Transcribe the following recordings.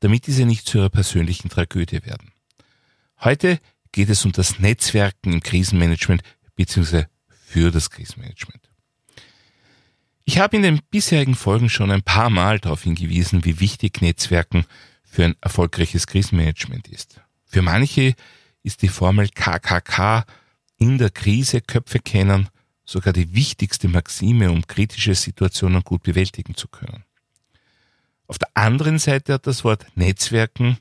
damit diese nicht zu ihrer persönlichen Tragödie werden. Heute geht es um das Netzwerken im Krisenmanagement bzw. für das Krisenmanagement. Ich habe in den bisherigen Folgen schon ein paar Mal darauf hingewiesen, wie wichtig Netzwerken für ein erfolgreiches Krisenmanagement ist. Für manche ist die Formel KKK in der Krise Köpfe kennen sogar die wichtigste Maxime, um kritische Situationen gut bewältigen zu können. Auf der anderen Seite hat das Wort Netzwerken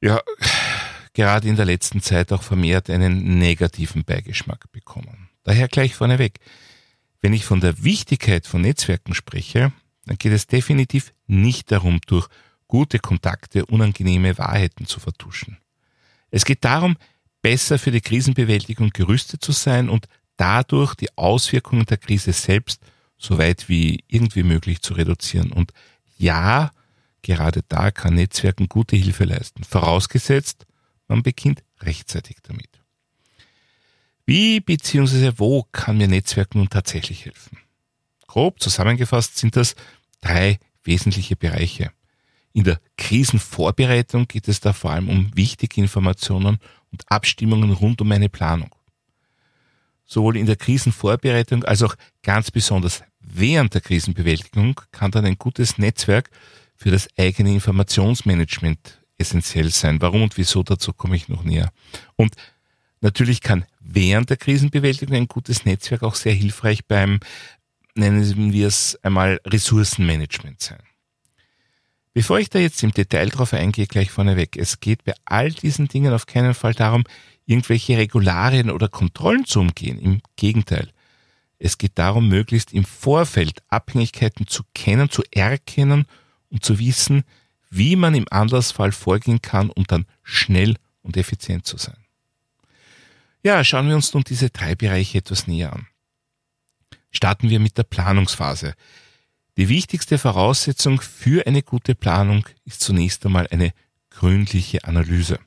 ja gerade in der letzten Zeit auch vermehrt einen negativen Beigeschmack bekommen. Daher gleich vorneweg. Wenn ich von der Wichtigkeit von Netzwerken spreche, dann geht es definitiv nicht darum, durch gute Kontakte unangenehme Wahrheiten zu vertuschen. Es geht darum, besser für die Krisenbewältigung gerüstet zu sein und dadurch die Auswirkungen der Krise selbst so weit wie irgendwie möglich zu reduzieren. Und ja, gerade da kann Netzwerken gute Hilfe leisten, vorausgesetzt, man beginnt rechtzeitig damit. Wie bzw. wo kann mir Netzwerken nun tatsächlich helfen? Grob zusammengefasst sind das drei wesentliche Bereiche. In der Krisenvorbereitung geht es da vor allem um wichtige Informationen und Abstimmungen rund um eine Planung. Sowohl in der Krisenvorbereitung als auch ganz besonders während der Krisenbewältigung kann dann ein gutes Netzwerk für das eigene Informationsmanagement essentiell sein. Warum und wieso, dazu komme ich noch näher. Und natürlich kann während der Krisenbewältigung ein gutes Netzwerk auch sehr hilfreich beim, nennen wir es einmal, Ressourcenmanagement sein. Bevor ich da jetzt im Detail drauf eingehe, gleich vorneweg, es geht bei all diesen Dingen auf keinen Fall darum, irgendwelche Regularien oder Kontrollen zu umgehen. Im Gegenteil. Es geht darum, möglichst im Vorfeld Abhängigkeiten zu kennen, zu erkennen und zu wissen, wie man im Anlassfall vorgehen kann, um dann schnell und effizient zu sein. Ja, schauen wir uns nun diese drei Bereiche etwas näher an. Starten wir mit der Planungsphase. Die wichtigste Voraussetzung für eine gute Planung ist zunächst einmal eine gründliche Analyse.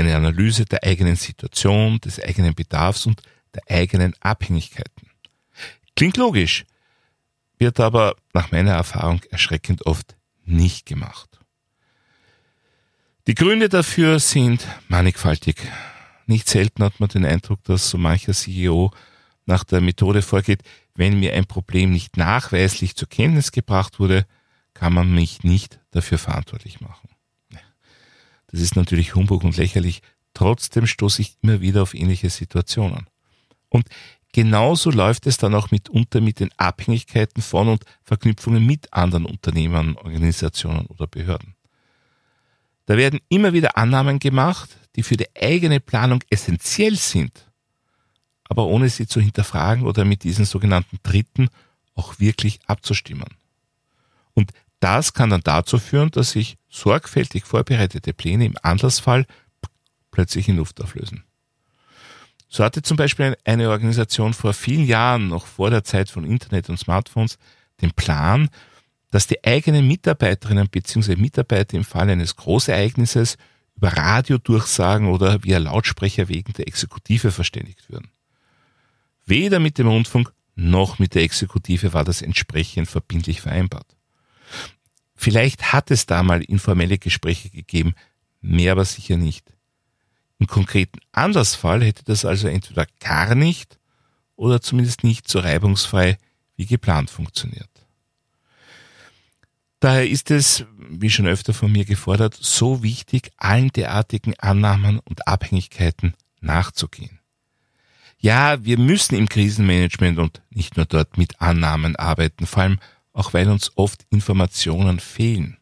Eine Analyse der eigenen Situation, des eigenen Bedarfs und der eigenen Abhängigkeiten. Klingt logisch, wird aber nach meiner Erfahrung erschreckend oft nicht gemacht. Die Gründe dafür sind mannigfaltig. Nicht selten hat man den Eindruck, dass so mancher CEO nach der Methode vorgeht, wenn mir ein Problem nicht nachweislich zur Kenntnis gebracht wurde, kann man mich nicht dafür verantwortlich machen. Das ist natürlich Humbug und lächerlich. Trotzdem stoße ich immer wieder auf ähnliche Situationen. Und genauso läuft es dann auch mitunter mit den Abhängigkeiten von und Verknüpfungen mit anderen Unternehmen, Organisationen oder Behörden. Da werden immer wieder Annahmen gemacht, die für die eigene Planung essentiell sind, aber ohne sie zu hinterfragen oder mit diesen sogenannten Dritten auch wirklich abzustimmen. Und das kann dann dazu führen, dass sich sorgfältig vorbereitete Pläne im Anlassfall plötzlich in Luft auflösen. So hatte zum Beispiel eine Organisation vor vielen Jahren, noch vor der Zeit von Internet und Smartphones, den Plan, dass die eigenen Mitarbeiterinnen bzw. Mitarbeiter im Fall eines Großereignisses über Radiodurchsagen oder via Lautsprecher wegen der Exekutive verständigt würden. Weder mit dem Rundfunk noch mit der Exekutive war das entsprechend verbindlich vereinbart. Vielleicht hat es da mal informelle Gespräche gegeben, mehr aber sicher nicht. Im konkreten Andersfall hätte das also entweder gar nicht oder zumindest nicht so reibungsfrei wie geplant funktioniert. Daher ist es, wie schon öfter von mir gefordert, so wichtig, allen derartigen Annahmen und Abhängigkeiten nachzugehen. Ja, wir müssen im Krisenmanagement und nicht nur dort mit Annahmen arbeiten, vor allem auch weil uns oft Informationen fehlen.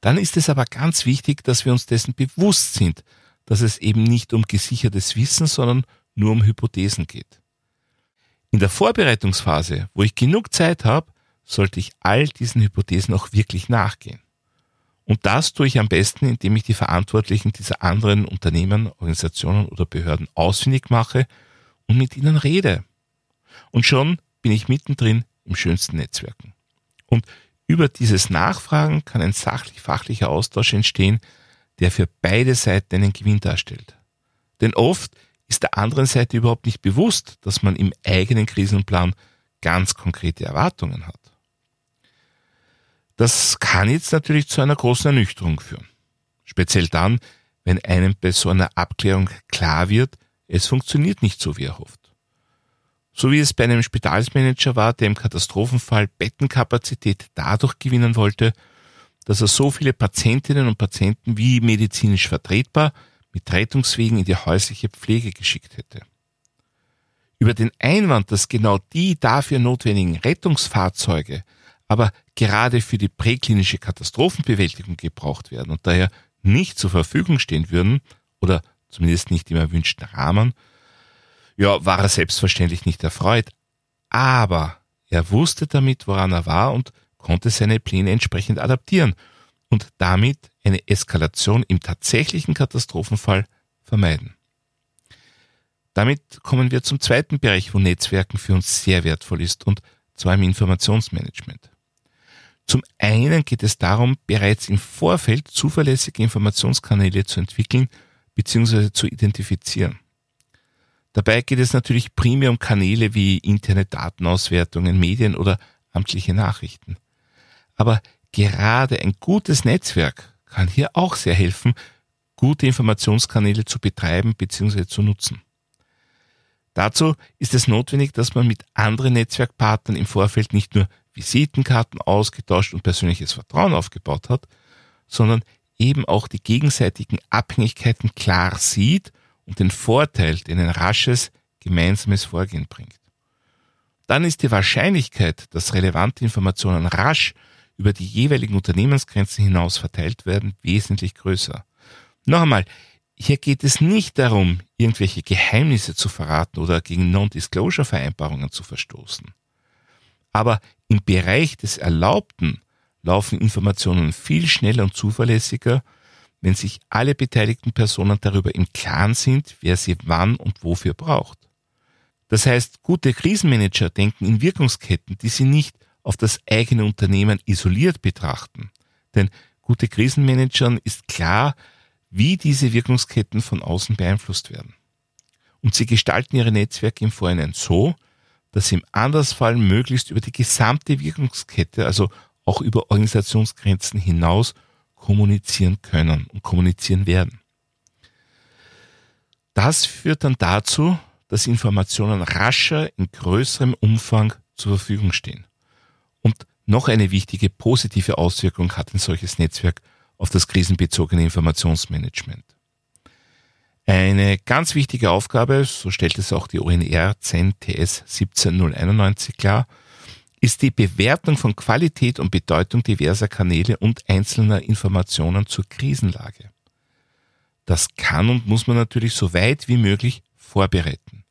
Dann ist es aber ganz wichtig, dass wir uns dessen bewusst sind, dass es eben nicht um gesichertes Wissen, sondern nur um Hypothesen geht. In der Vorbereitungsphase, wo ich genug Zeit habe, sollte ich all diesen Hypothesen auch wirklich nachgehen. Und das tue ich am besten, indem ich die Verantwortlichen dieser anderen Unternehmen, Organisationen oder Behörden ausfindig mache und mit ihnen rede. Und schon bin ich mittendrin im schönsten Netzwerken. Und über dieses Nachfragen kann ein sachlich-fachlicher Austausch entstehen, der für beide Seiten einen Gewinn darstellt. Denn oft ist der anderen Seite überhaupt nicht bewusst, dass man im eigenen Krisenplan ganz konkrete Erwartungen hat. Das kann jetzt natürlich zu einer großen Ernüchterung führen. Speziell dann, wenn einem bei so einer Abklärung klar wird, es funktioniert nicht so, wie er hofft. So wie es bei einem Spitalsmanager war, der im Katastrophenfall Bettenkapazität dadurch gewinnen wollte, dass er so viele Patientinnen und Patienten wie medizinisch vertretbar mit Rettungswegen in die häusliche Pflege geschickt hätte. Über den Einwand, dass genau die dafür notwendigen Rettungsfahrzeuge aber gerade für die präklinische Katastrophenbewältigung gebraucht werden und daher nicht zur Verfügung stehen würden oder zumindest nicht im erwünschten Rahmen, ja, war er selbstverständlich nicht erfreut. Aber er wusste damit, woran er war und konnte seine Pläne entsprechend adaptieren und damit eine Eskalation im tatsächlichen Katastrophenfall vermeiden. Damit kommen wir zum zweiten Bereich, wo Netzwerken für uns sehr wertvoll ist, und zwar im Informationsmanagement. Zum einen geht es darum, bereits im Vorfeld zuverlässige Informationskanäle zu entwickeln bzw. zu identifizieren. Dabei geht es natürlich primär um Kanäle wie interne Datenauswertungen, Medien oder amtliche Nachrichten. Aber gerade ein gutes Netzwerk kann hier auch sehr helfen, gute Informationskanäle zu betreiben bzw. zu nutzen. Dazu ist es notwendig, dass man mit anderen Netzwerkpartnern im Vorfeld nicht nur Visitenkarten ausgetauscht und persönliches Vertrauen aufgebaut hat, sondern eben auch die gegenseitigen Abhängigkeiten klar sieht und den Vorteil, den ein rasches gemeinsames Vorgehen bringt. Dann ist die Wahrscheinlichkeit, dass relevante Informationen rasch über die jeweiligen Unternehmensgrenzen hinaus verteilt werden, wesentlich größer. Noch einmal, hier geht es nicht darum, irgendwelche Geheimnisse zu verraten oder gegen Non-Disclosure-Vereinbarungen zu verstoßen. Aber im Bereich des Erlaubten laufen Informationen viel schneller und zuverlässiger, wenn sich alle beteiligten Personen darüber im Klaren sind, wer sie wann und wofür braucht. Das heißt, gute Krisenmanager denken in Wirkungsketten, die sie nicht auf das eigene Unternehmen isoliert betrachten. Denn gute Krisenmanagern ist klar, wie diese Wirkungsketten von außen beeinflusst werden. Und sie gestalten ihre Netzwerke im Vorhinein so, dass sie im Andersfall möglichst über die gesamte Wirkungskette, also auch über Organisationsgrenzen hinaus kommunizieren können und kommunizieren werden. Das führt dann dazu, dass Informationen rascher in größerem Umfang zur Verfügung stehen. Und noch eine wichtige positive Auswirkung hat ein solches Netzwerk auf das krisenbezogene Informationsmanagement. Eine ganz wichtige Aufgabe, so stellt es auch die ONR 10 TS 17091 klar, ist die Bewertung von Qualität und Bedeutung diverser Kanäle und einzelner Informationen zur Krisenlage. Das kann und muss man natürlich so weit wie möglich vorbereiten.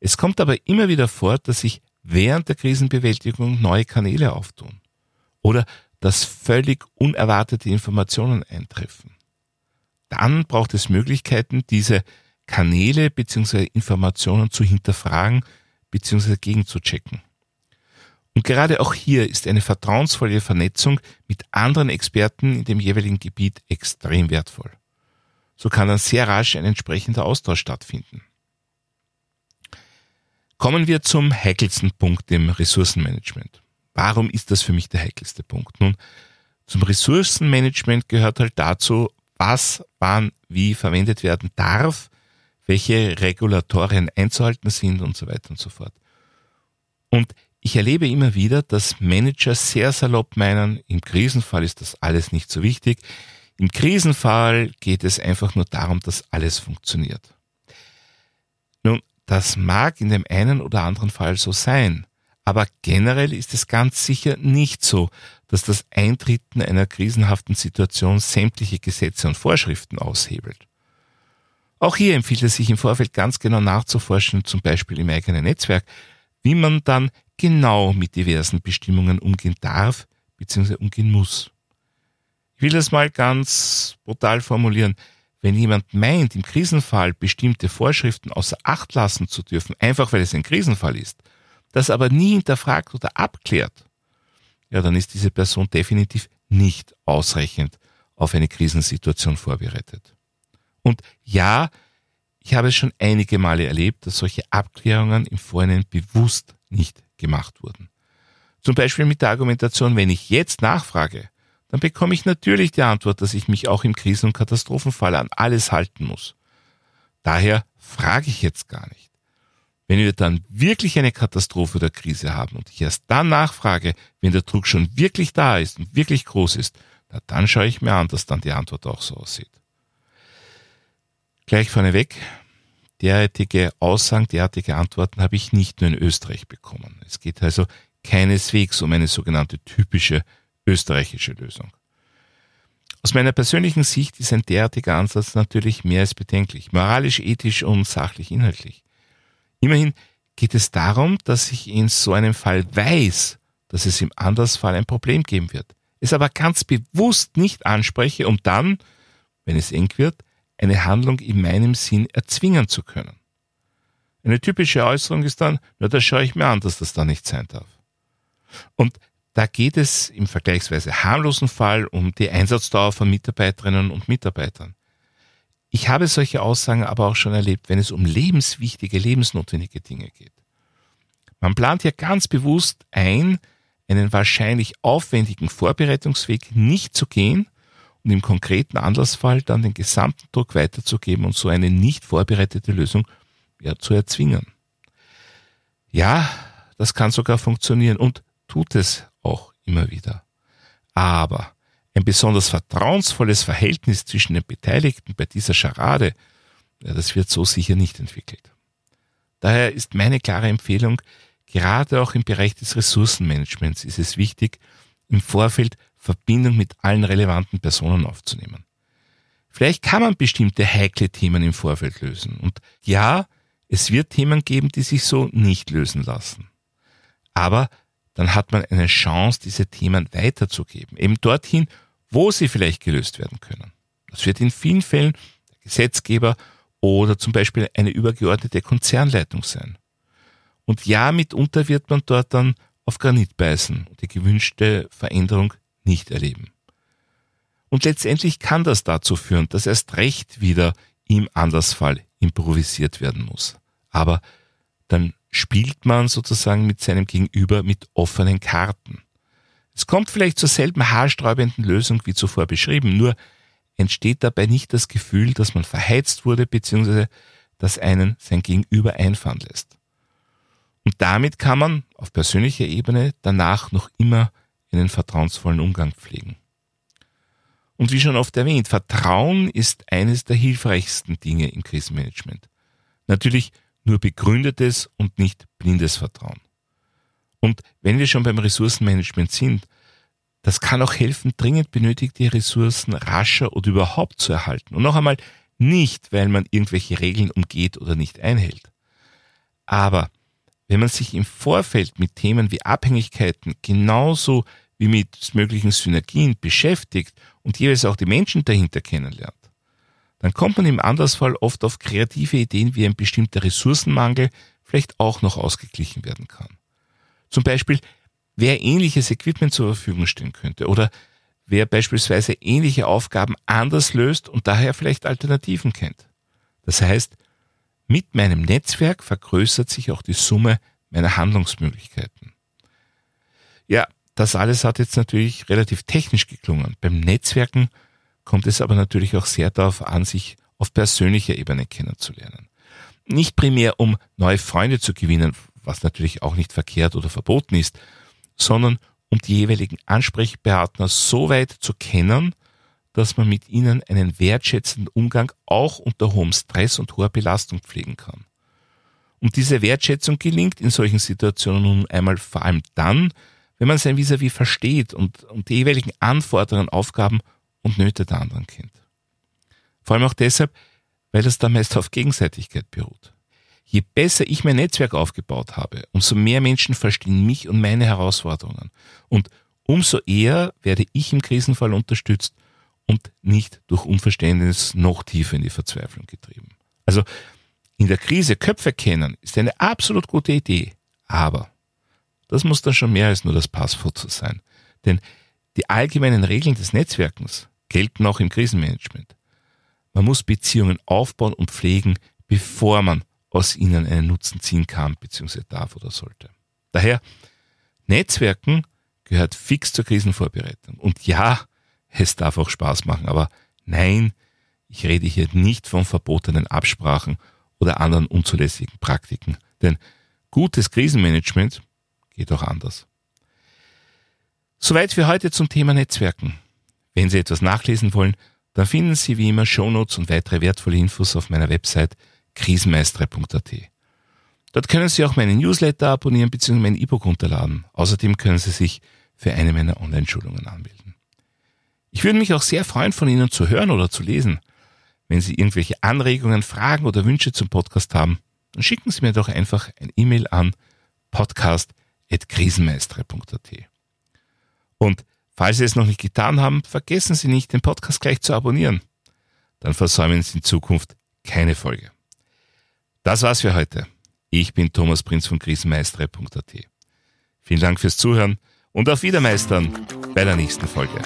Es kommt aber immer wieder vor, dass sich während der Krisenbewältigung neue Kanäle auftun oder dass völlig unerwartete Informationen eintreffen. Dann braucht es Möglichkeiten, diese Kanäle bzw. Informationen zu hinterfragen bzw. gegenzuchecken. Und gerade auch hier ist eine vertrauensvolle Vernetzung mit anderen Experten in dem jeweiligen Gebiet extrem wertvoll. So kann dann sehr rasch ein entsprechender Austausch stattfinden. Kommen wir zum heikelsten Punkt im Ressourcenmanagement. Warum ist das für mich der heikelste Punkt? Nun, zum Ressourcenmanagement gehört halt dazu, was, wann, wie verwendet werden darf, welche Regulatorien einzuhalten sind und so weiter und so fort. Und ich erlebe immer wieder, dass Manager sehr salopp meinen, im Krisenfall ist das alles nicht so wichtig. Im Krisenfall geht es einfach nur darum, dass alles funktioniert. Nun, das mag in dem einen oder anderen Fall so sein. Aber generell ist es ganz sicher nicht so, dass das Eintreten einer krisenhaften Situation sämtliche Gesetze und Vorschriften aushebelt. Auch hier empfiehlt es sich im Vorfeld ganz genau nachzuforschen, zum Beispiel im eigenen Netzwerk, wie man dann genau mit diversen Bestimmungen umgehen darf bzw. umgehen muss. Ich will das mal ganz brutal formulieren. Wenn jemand meint, im Krisenfall bestimmte Vorschriften außer Acht lassen zu dürfen, einfach weil es ein Krisenfall ist, das aber nie hinterfragt oder abklärt, ja, dann ist diese Person definitiv nicht ausreichend auf eine Krisensituation vorbereitet. Und ja, ich habe es schon einige Male erlebt, dass solche Abklärungen im Vorhinein bewusst nicht gemacht wurden. Zum Beispiel mit der Argumentation, wenn ich jetzt nachfrage, dann bekomme ich natürlich die Antwort, dass ich mich auch im Krisen- und Katastrophenfall an alles halten muss. Daher frage ich jetzt gar nicht. Wenn wir dann wirklich eine Katastrophe oder Krise haben und ich erst dann nachfrage, wenn der Druck schon wirklich da ist und wirklich groß ist, na dann schaue ich mir an, dass dann die Antwort auch so aussieht. Gleich vorneweg, derartige Aussagen, derartige Antworten habe ich nicht nur in Österreich bekommen. Es geht also keineswegs um eine sogenannte typische österreichische Lösung. Aus meiner persönlichen Sicht ist ein derartiger Ansatz natürlich mehr als bedenklich, moralisch, ethisch und sachlich inhaltlich. Immerhin geht es darum, dass ich in so einem Fall weiß, dass es im Andersfall ein Problem geben wird, es aber ganz bewusst nicht anspreche, um dann, wenn es eng wird, eine Handlung in meinem Sinn erzwingen zu können. Eine typische Äußerung ist dann, na, da schaue ich mir an, dass das da nicht sein darf. Und da geht es im vergleichsweise harmlosen Fall um die Einsatzdauer von Mitarbeiterinnen und Mitarbeitern. Ich habe solche Aussagen aber auch schon erlebt, wenn es um lebenswichtige, lebensnotwendige Dinge geht. Man plant ja ganz bewusst ein, einen wahrscheinlich aufwendigen Vorbereitungsweg nicht zu gehen und im konkreten Anlassfall dann den gesamten Druck weiterzugeben und so eine nicht vorbereitete Lösung ja, zu erzwingen. Ja, das kann sogar funktionieren und tut es auch immer wieder. Aber ein besonders vertrauensvolles Verhältnis zwischen den Beteiligten bei dieser Scharade, ja, das wird so sicher nicht entwickelt. Daher ist meine klare Empfehlung, gerade auch im Bereich des Ressourcenmanagements ist es wichtig, im Vorfeld Verbindung mit allen relevanten Personen aufzunehmen. Vielleicht kann man bestimmte heikle Themen im Vorfeld lösen. Und ja, es wird Themen geben, die sich so nicht lösen lassen. Aber dann hat man eine Chance, diese Themen weiterzugeben. Eben dorthin, wo sie vielleicht gelöst werden können. Das wird in vielen Fällen der Gesetzgeber oder zum Beispiel eine übergeordnete Konzernleitung sein. Und ja, mitunter wird man dort dann auf Granit beißen und die gewünschte Veränderung nicht erleben. Und letztendlich kann das dazu führen, dass erst recht wieder im Andersfall improvisiert werden muss. Aber dann spielt man sozusagen mit seinem Gegenüber mit offenen Karten. Es kommt vielleicht zur selben haarsträubenden Lösung wie zuvor beschrieben, nur entsteht dabei nicht das Gefühl, dass man verheizt wurde bzw. dass einen sein Gegenüber einfahren lässt. Und damit kann man auf persönlicher Ebene danach noch immer einen vertrauensvollen Umgang pflegen. Und wie schon oft erwähnt, Vertrauen ist eines der hilfreichsten Dinge im Krisenmanagement. Natürlich nur begründetes und nicht blindes Vertrauen. Und wenn wir schon beim Ressourcenmanagement sind, das kann auch helfen, dringend benötigte Ressourcen rascher oder überhaupt zu erhalten. Und noch einmal, nicht, weil man irgendwelche Regeln umgeht oder nicht einhält. Aber wenn man sich im Vorfeld mit Themen wie Abhängigkeiten genauso wie mit möglichen Synergien beschäftigt und jeweils auch die Menschen dahinter kennenlernt, dann kommt man im Andersfall oft auf kreative Ideen, wie ein bestimmter Ressourcenmangel vielleicht auch noch ausgeglichen werden kann. Zum Beispiel, wer ähnliches Equipment zur Verfügung stellen könnte oder wer beispielsweise ähnliche Aufgaben anders löst und daher vielleicht Alternativen kennt. Das heißt, mit meinem Netzwerk vergrößert sich auch die Summe meiner Handlungsmöglichkeiten. Ja, das alles hat jetzt natürlich relativ technisch geklungen. Beim Netzwerken kommt es aber natürlich auch sehr darauf an, sich auf persönlicher Ebene kennenzulernen. Nicht primär, um neue Freunde zu gewinnen, was natürlich auch nicht verkehrt oder verboten ist, sondern um die jeweiligen Ansprechpartner so weit zu kennen, dass man mit ihnen einen wertschätzenden Umgang auch unter hohem Stress und hoher Belastung pflegen kann. Und diese Wertschätzung gelingt in solchen Situationen nun einmal vor allem dann, wenn man sein Vis-à-vis -vis versteht und, und die jeweiligen Anforderungen, Aufgaben und Nöte der anderen kennt. Vor allem auch deshalb, weil das da meist auf Gegenseitigkeit beruht. Je besser ich mein Netzwerk aufgebaut habe, umso mehr Menschen verstehen mich und meine Herausforderungen. Und umso eher werde ich im Krisenfall unterstützt und nicht durch Unverständnis noch tiefer in die Verzweiflung getrieben. Also in der Krise Köpfe kennen ist eine absolut gute Idee, aber das muss dann schon mehr als nur das Passwort sein. Denn die allgemeinen Regeln des Netzwerkens gelten auch im Krisenmanagement. Man muss Beziehungen aufbauen und pflegen, bevor man aus ihnen einen Nutzen ziehen kann bzw. darf oder sollte. Daher, Netzwerken gehört fix zur Krisenvorbereitung. Und ja, es darf auch Spaß machen, aber nein, ich rede hier nicht von verbotenen Absprachen oder anderen unzulässigen Praktiken. Denn gutes Krisenmanagement geht auch anders. Soweit für heute zum Thema Netzwerken. Wenn Sie etwas nachlesen wollen, dann finden Sie wie immer Shownotes und weitere wertvolle Infos auf meiner Website krisenmeistere.at. Dort können Sie auch meinen Newsletter abonnieren bzw. mein E-Book runterladen. Außerdem können Sie sich für eine meiner Online-Schulungen anmelden. Ich würde mich auch sehr freuen, von Ihnen zu hören oder zu lesen. Wenn Sie irgendwelche Anregungen, Fragen oder Wünsche zum Podcast haben, dann schicken Sie mir doch einfach ein E-Mail an podcast.krisenmeistere.at. Und falls Sie es noch nicht getan haben, vergessen Sie nicht, den Podcast gleich zu abonnieren. Dann versäumen Sie in Zukunft keine Folge. Das war's für heute. Ich bin Thomas Prinz von krisenmeistere.at. Vielen Dank fürs Zuhören und auf Wiedermeistern bei der nächsten Folge.